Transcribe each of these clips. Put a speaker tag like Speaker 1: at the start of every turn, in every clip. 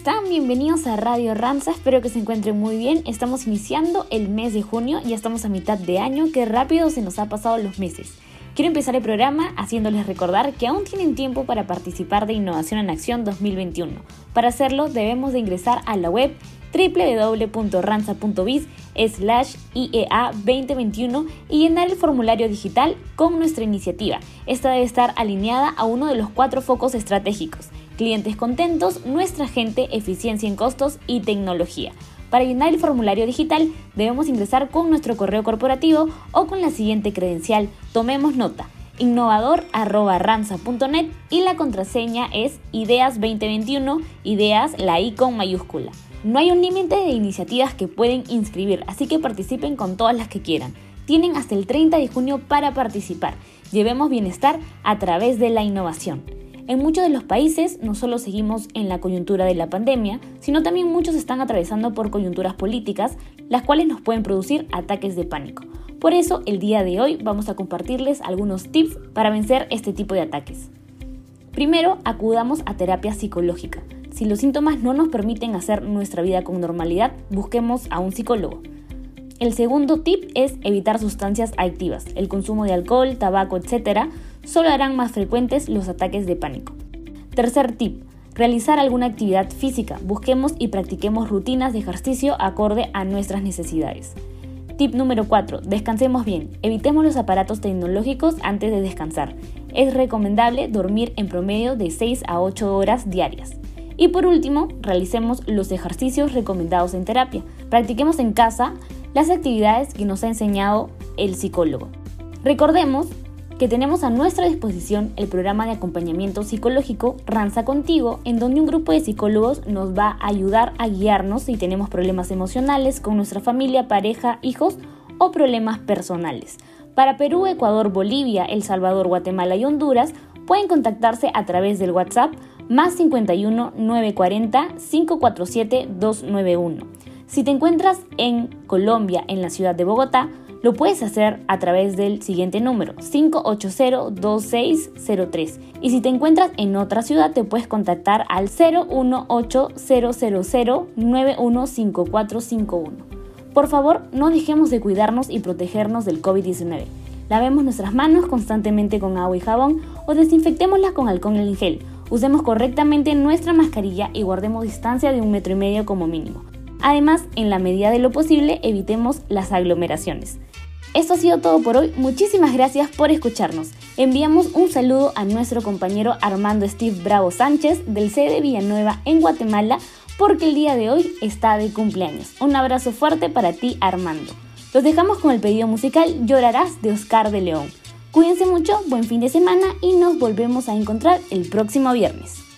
Speaker 1: están? Bienvenidos a Radio Ranza, espero que se encuentren muy bien. Estamos iniciando el mes de junio, ya estamos a mitad de año, qué rápido se nos ha pasado los meses. Quiero empezar el programa haciéndoles recordar que aún tienen tiempo para participar de Innovación en Acción 2021. Para hacerlo debemos de ingresar a la web www.ranza.biz slash IEA 2021 y llenar el formulario digital con nuestra iniciativa. Esta debe estar alineada a uno de los cuatro focos estratégicos clientes contentos, nuestra gente, eficiencia en costos y tecnología. Para llenar el formulario digital debemos ingresar con nuestro correo corporativo o con la siguiente credencial. Tomemos nota innovador.ranza.net y la contraseña es ideas2021, ideas la I con mayúscula. No hay un límite de iniciativas que pueden inscribir, así que participen con todas las que quieran. Tienen hasta el 30 de junio para participar. Llevemos bienestar a través de la innovación. En muchos de los países no solo seguimos en la coyuntura de la pandemia, sino también muchos están atravesando por coyunturas políticas, las cuales nos pueden producir ataques de pánico. Por eso, el día de hoy vamos a compartirles algunos tips para vencer este tipo de ataques. Primero, acudamos a terapia psicológica. Si los síntomas no nos permiten hacer nuestra vida con normalidad, busquemos a un psicólogo. El segundo tip es evitar sustancias adictivas. El consumo de alcohol, tabaco, etc solo harán más frecuentes los ataques de pánico. Tercer tip, realizar alguna actividad física. Busquemos y practiquemos rutinas de ejercicio acorde a nuestras necesidades. Tip número 4. Descansemos bien. Evitemos los aparatos tecnológicos antes de descansar. Es recomendable dormir en promedio de 6 a 8 horas diarias. Y por último, realicemos los ejercicios recomendados en terapia. Practiquemos en casa las actividades que nos ha enseñado el psicólogo. Recordemos que tenemos a nuestra disposición el programa de acompañamiento psicológico Ranza Contigo, en donde un grupo de psicólogos nos va a ayudar a guiarnos si tenemos problemas emocionales con nuestra familia, pareja, hijos o problemas personales. Para Perú, Ecuador, Bolivia, El Salvador, Guatemala y Honduras, pueden contactarse a través del WhatsApp más 51 940 547 291. Si te encuentras en Colombia, en la ciudad de Bogotá, lo puedes hacer a través del siguiente número 580-2603 y si te encuentras en otra ciudad te puedes contactar al 018-000-915451. Por favor, no dejemos de cuidarnos y protegernos del COVID-19. Lavemos nuestras manos constantemente con agua y jabón o desinfectémoslas con alcohol en gel. Usemos correctamente nuestra mascarilla y guardemos distancia de un metro y medio como mínimo. Además, en la medida de lo posible, evitemos las aglomeraciones. Esto ha sido todo por hoy, muchísimas gracias por escucharnos. Enviamos un saludo a nuestro compañero Armando Steve Bravo Sánchez del CD Villanueva en Guatemala porque el día de hoy está de cumpleaños. Un abrazo fuerte para ti Armando. Los dejamos con el pedido musical Llorarás de Oscar de León. Cuídense mucho, buen fin de semana y nos volvemos a encontrar el próximo viernes.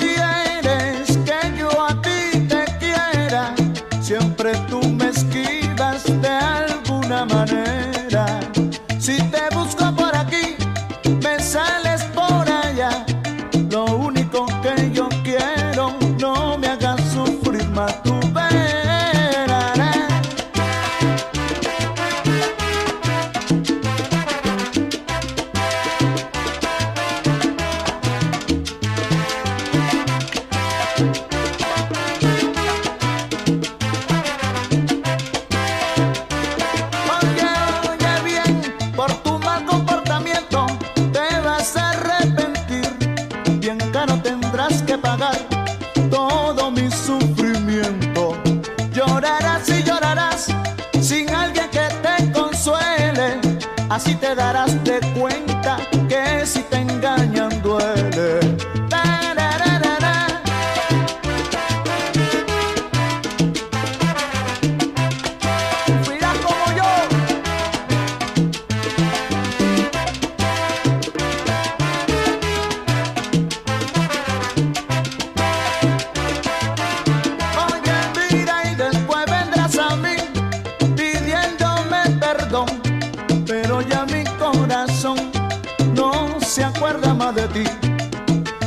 Speaker 1: yeah.
Speaker 2: Así te darás de cuenta se acuerda más de ti.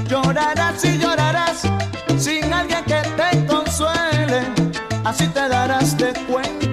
Speaker 2: Llorarás y llorarás sin alguien que te consuele. Así te darás de cuenta